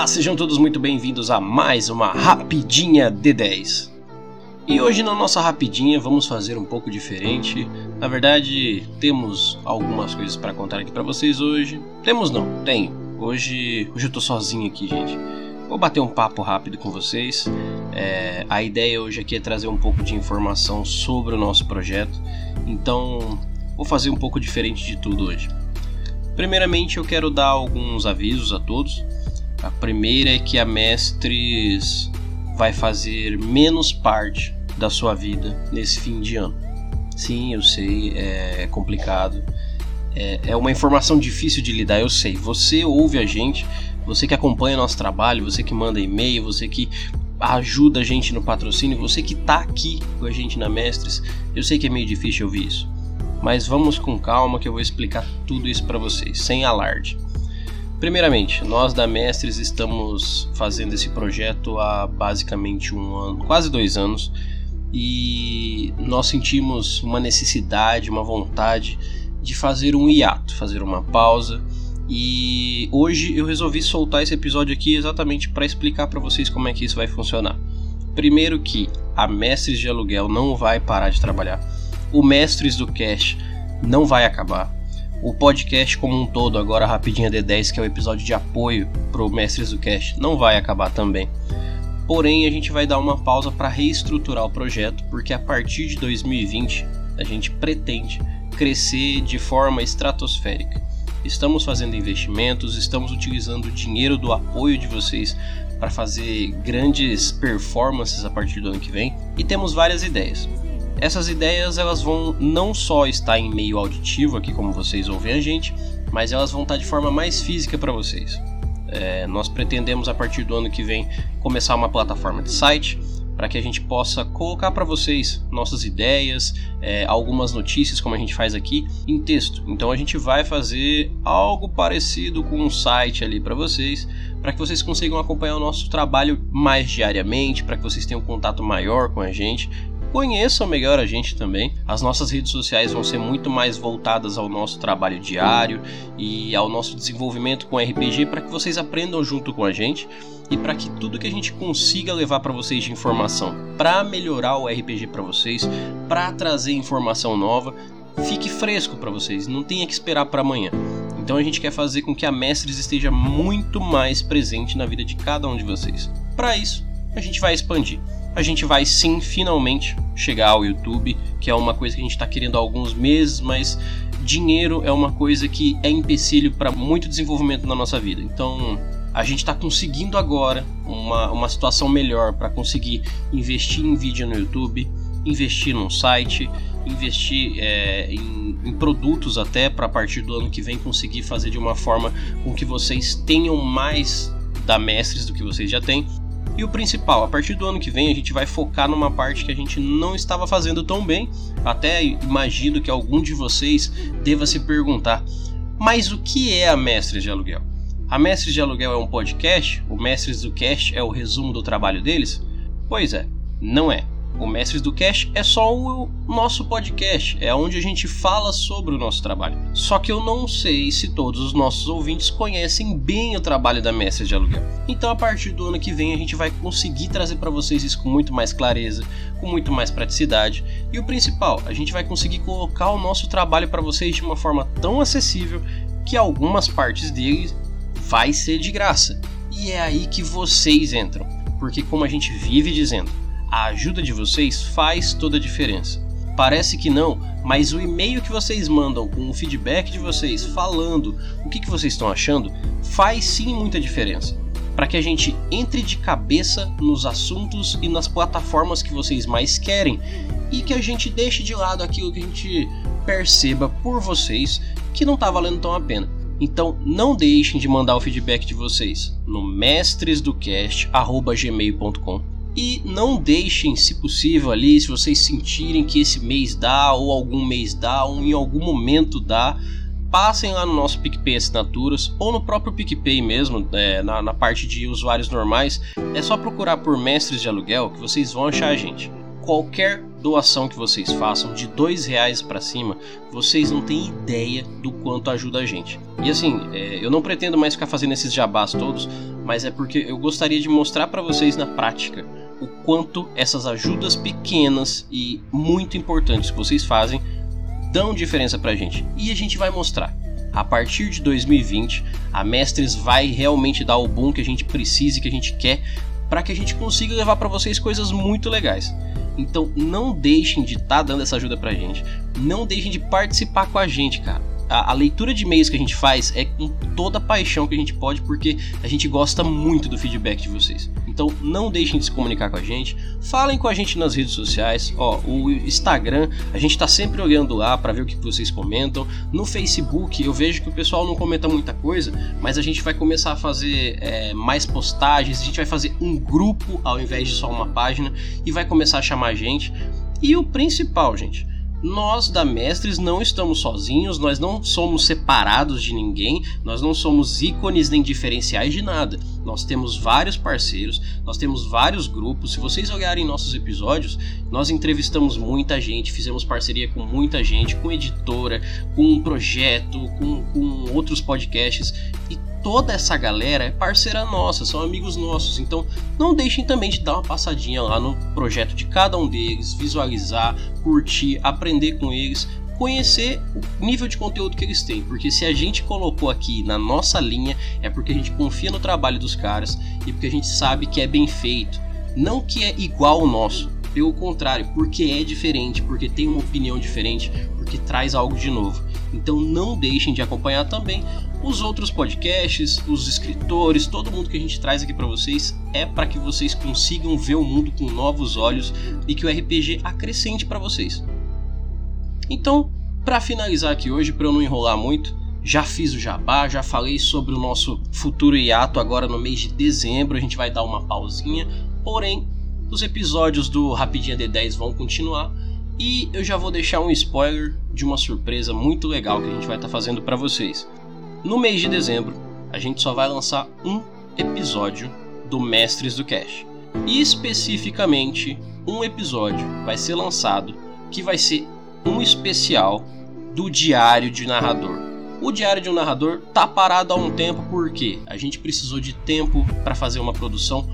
Olá, sejam todos muito bem-vindos a mais uma Rapidinha D10. E hoje na nossa Rapidinha vamos fazer um pouco diferente. Na verdade, temos algumas coisas para contar aqui para vocês hoje. Temos não, tenho. Hoje, hoje eu tô sozinho aqui, gente. Vou bater um papo rápido com vocês. É, a ideia hoje aqui é trazer um pouco de informação sobre o nosso projeto. Então, vou fazer um pouco diferente de tudo hoje. Primeiramente, eu quero dar alguns avisos a todos. A primeira é que a Mestres vai fazer menos parte da sua vida nesse fim de ano. Sim, eu sei, é complicado. É, é uma informação difícil de lidar, eu sei. Você ouve a gente, você que acompanha nosso trabalho, você que manda e-mail, você que ajuda a gente no patrocínio, você que está aqui com a gente na Mestres, eu sei que é meio difícil ouvir isso. Mas vamos com calma que eu vou explicar tudo isso para vocês, sem alarde. Primeiramente, nós da Mestres estamos fazendo esse projeto há basicamente um ano, quase dois anos, e nós sentimos uma necessidade, uma vontade de fazer um hiato, fazer uma pausa. E hoje eu resolvi soltar esse episódio aqui exatamente para explicar para vocês como é que isso vai funcionar. Primeiro que a Mestres de Aluguel não vai parar de trabalhar. O Mestres do Cash não vai acabar o podcast como um todo, agora rapidinho D10, que é o episódio de apoio para o Mestres do Cast, não vai acabar também. Porém, a gente vai dar uma pausa para reestruturar o projeto, porque a partir de 2020 a gente pretende crescer de forma estratosférica. Estamos fazendo investimentos, estamos utilizando o dinheiro do apoio de vocês para fazer grandes performances a partir do ano que vem e temos várias ideias. Essas ideias elas vão não só estar em meio auditivo aqui como vocês ouvem a gente, mas elas vão estar de forma mais física para vocês. É, nós pretendemos a partir do ano que vem começar uma plataforma de site para que a gente possa colocar para vocês nossas ideias, é, algumas notícias como a gente faz aqui em texto. Então a gente vai fazer algo parecido com um site ali para vocês, para que vocês consigam acompanhar o nosso trabalho mais diariamente, para que vocês tenham um contato maior com a gente Conheçam melhor a gente também. As nossas redes sociais vão ser muito mais voltadas ao nosso trabalho diário e ao nosso desenvolvimento com RPG para que vocês aprendam junto com a gente e para que tudo que a gente consiga levar para vocês de informação para melhorar o RPG para vocês, para trazer informação nova, fique fresco para vocês, não tenha que esperar para amanhã. Então a gente quer fazer com que a Mestres esteja muito mais presente na vida de cada um de vocês. Para isso, a gente vai expandir a gente vai sim finalmente chegar ao YouTube, que é uma coisa que a gente está querendo há alguns meses, mas dinheiro é uma coisa que é empecilho para muito desenvolvimento na nossa vida. Então a gente está conseguindo agora uma, uma situação melhor para conseguir investir em vídeo no YouTube, investir num site, investir é, em, em, produtos até para a partir do ano que vem conseguir fazer de uma forma com que vocês tenham mais da Mestres do que vocês já têm e o principal, a partir do ano que vem a gente vai focar numa parte que a gente não estava fazendo tão bem. Até imagino que algum de vocês deva se perguntar: mas o que é a Mestres de Aluguel? A Mestres de Aluguel é um podcast? O Mestres do Cast é o resumo do trabalho deles? Pois é, não é. O Mestres do Cash é só o nosso podcast, é onde a gente fala sobre o nosso trabalho. Só que eu não sei se todos os nossos ouvintes conhecem bem o trabalho da Mestres de Aluguel. Então, a partir do ano que vem, a gente vai conseguir trazer para vocês isso com muito mais clareza, com muito mais praticidade. E o principal, a gente vai conseguir colocar o nosso trabalho para vocês de uma forma tão acessível que algumas partes dele vai ser de graça. E é aí que vocês entram, porque como a gente vive dizendo, a ajuda de vocês faz toda a diferença. Parece que não, mas o e-mail que vocês mandam com o feedback de vocês falando o que, que vocês estão achando faz sim muita diferença. Para que a gente entre de cabeça nos assuntos e nas plataformas que vocês mais querem e que a gente deixe de lado aquilo que a gente perceba por vocês que não está valendo tão a pena. Então não deixem de mandar o feedback de vocês no mestresdocast@gmail.com e não deixem, se possível, ali, se vocês sentirem que esse mês dá, ou algum mês dá, ou em algum momento dá, passem lá no nosso PicPay Assinaturas, ou no próprio PicPay mesmo, é, na, na parte de usuários normais. É só procurar por Mestres de Aluguel que vocês vão achar a gente. Qualquer doação que vocês façam, de dois reais para cima, vocês não têm ideia do quanto ajuda a gente. E assim, é, eu não pretendo mais ficar fazendo esses jabás todos, mas é porque eu gostaria de mostrar para vocês na prática o quanto essas ajudas pequenas e muito importantes que vocês fazem dão diferença pra gente. E a gente vai mostrar. A partir de 2020, a Mestres vai realmente dar o boom que a gente precisa e que a gente quer para que a gente consiga levar para vocês coisas muito legais. Então não deixem de estar tá dando essa ajuda pra gente. Não deixem de participar com a gente, cara a, a, leitura de e-mails que a gente faz é com toda a paixão que a gente pode, porque a gente gosta muito do feedback de vocês. Então não deixem de se comunicar com a gente, falem com a gente nas redes sociais. Ó, o Instagram, a gente tá sempre olhando lá para ver o que vocês comentam. No Facebook, eu vejo que o pessoal não comenta muita coisa, mas a gente vai começar a fazer é, mais postagens, a gente vai fazer um grupo ao invés de só uma página e vai começar a chamar a gente. E o principal, gente, nós da Mestres não estamos sozinhos, nós não somos separados de ninguém, nós não somos ícones nem diferenciais de nada. Nós temos vários parceiros, nós temos vários grupos. Se vocês olharem nossos episódios, nós entrevistamos muita gente, fizemos parceria com muita gente, com editora, com um projeto, com, com outros podcasts e toda essa galera é parceira nossa, são amigos nossos. Então não deixem também de dar uma passadinha lá no projeto de cada um deles, visualizar, curtir, aprender com eles, conhecer o nível de conteúdo que eles têm, porque se a gente colocou aqui na nossa linha é porque a gente confia no trabalho dos caras e porque a gente sabe que é bem feito, não que é igual ao nosso. Pelo contrário, porque é diferente, porque tem uma opinião diferente, porque traz algo de novo. Então não deixem de acompanhar também os outros podcasts, os escritores, todo mundo que a gente traz aqui para vocês é para que vocês consigam ver o mundo com novos olhos e que o RPG acrescente para vocês. Então, para finalizar aqui hoje, para eu não enrolar muito, já fiz o jabá, já falei sobre o nosso futuro hiato agora no mês de dezembro, a gente vai dar uma pausinha, porém, os episódios do Rapidinha D10 vão continuar e eu já vou deixar um spoiler de uma surpresa muito legal que a gente vai estar tá fazendo para vocês. No mês de dezembro, a gente só vai lançar um episódio do Mestres do Cash. E especificamente, um episódio vai ser lançado que vai ser um especial do Diário de Narrador. O Diário de um Narrador tá parado há um tempo porque a gente precisou de tempo para fazer uma produção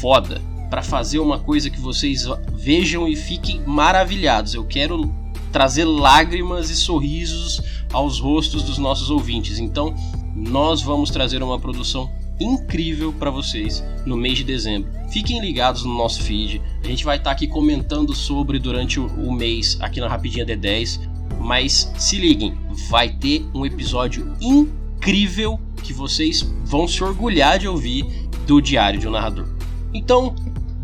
foda, para fazer uma coisa que vocês vejam e fiquem maravilhados. Eu quero trazer lágrimas e sorrisos aos rostos dos nossos ouvintes. Então, nós vamos trazer uma produção incrível para vocês no mês de dezembro. Fiquem ligados no nosso feed. A gente vai estar tá aqui comentando sobre durante o, o mês aqui na Rapidinha D10. Mas se liguem, vai ter um episódio incrível que vocês vão se orgulhar de ouvir do Diário de um Narrador. Então,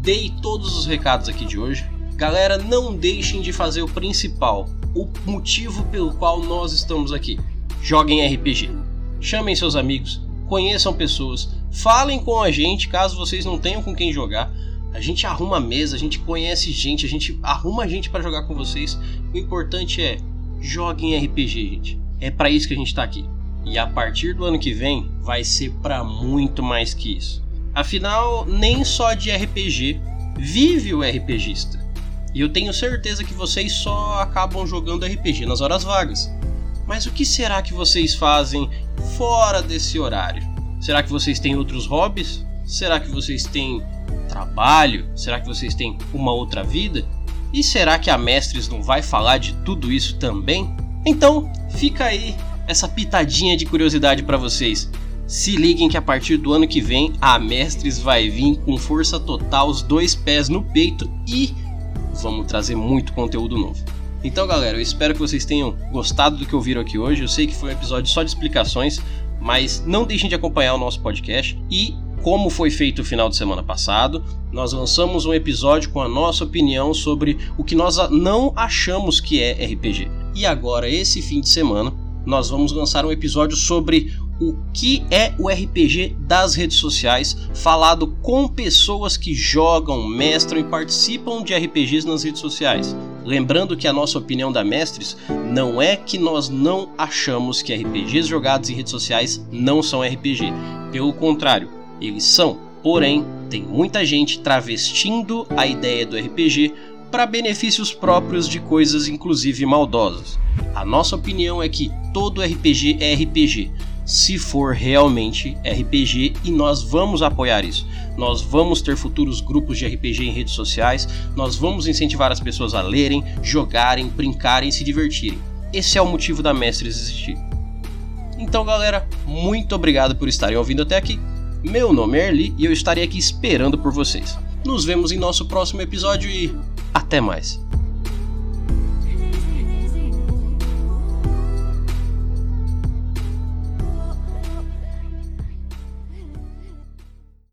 dei todos os recados aqui de hoje. Galera, não deixem de fazer o principal, o motivo pelo qual nós estamos aqui. Joguem RPG. Chamem seus amigos, conheçam pessoas, falem com a gente caso vocês não tenham com quem jogar. A gente arruma mesa, a gente conhece gente, a gente arruma gente para jogar com vocês. O importante é joguem RPG, gente. É para isso que a gente tá aqui. E a partir do ano que vem vai ser para muito mais que isso. Afinal, nem só de RPG vive o RPGista. E eu tenho certeza que vocês só acabam jogando RPG nas horas vagas. Mas o que será que vocês fazem fora desse horário? Será que vocês têm outros hobbies? Será que vocês têm trabalho? Será que vocês têm uma outra vida? E será que a Mestres não vai falar de tudo isso também? Então, fica aí essa pitadinha de curiosidade para vocês. Se liguem que a partir do ano que vem a Mestres vai vir com força total, os dois pés no peito e vamos trazer muito conteúdo novo. Então, galera, eu espero que vocês tenham gostado do que ouviram aqui hoje. Eu sei que foi um episódio só de explicações, mas não deixem de acompanhar o nosso podcast e como foi feito o final de semana passado, nós lançamos um episódio com a nossa opinião sobre o que nós não achamos que é RPG. E agora, esse fim de semana, nós vamos lançar um episódio sobre o que é o RPG das redes sociais, falado com pessoas que jogam, mestram e participam de RPGs nas redes sociais. Lembrando que a nossa opinião da Mestres não é que nós não achamos que RPGs jogados em redes sociais não são RPG. Pelo contrário, eles são. Porém, tem muita gente travestindo a ideia do RPG para benefícios próprios de coisas inclusive maldosas. A nossa opinião é que todo RPG é RPG se for realmente RPG e nós vamos apoiar isso. Nós vamos ter futuros grupos de RPG em redes sociais, nós vamos incentivar as pessoas a lerem, jogarem, brincarem e se divertirem. Esse é o motivo da Mestres existir. Então, galera, muito obrigado por estarem ouvindo até aqui. Meu nome é Erli e eu estarei aqui esperando por vocês. Nos vemos em nosso próximo episódio e até mais.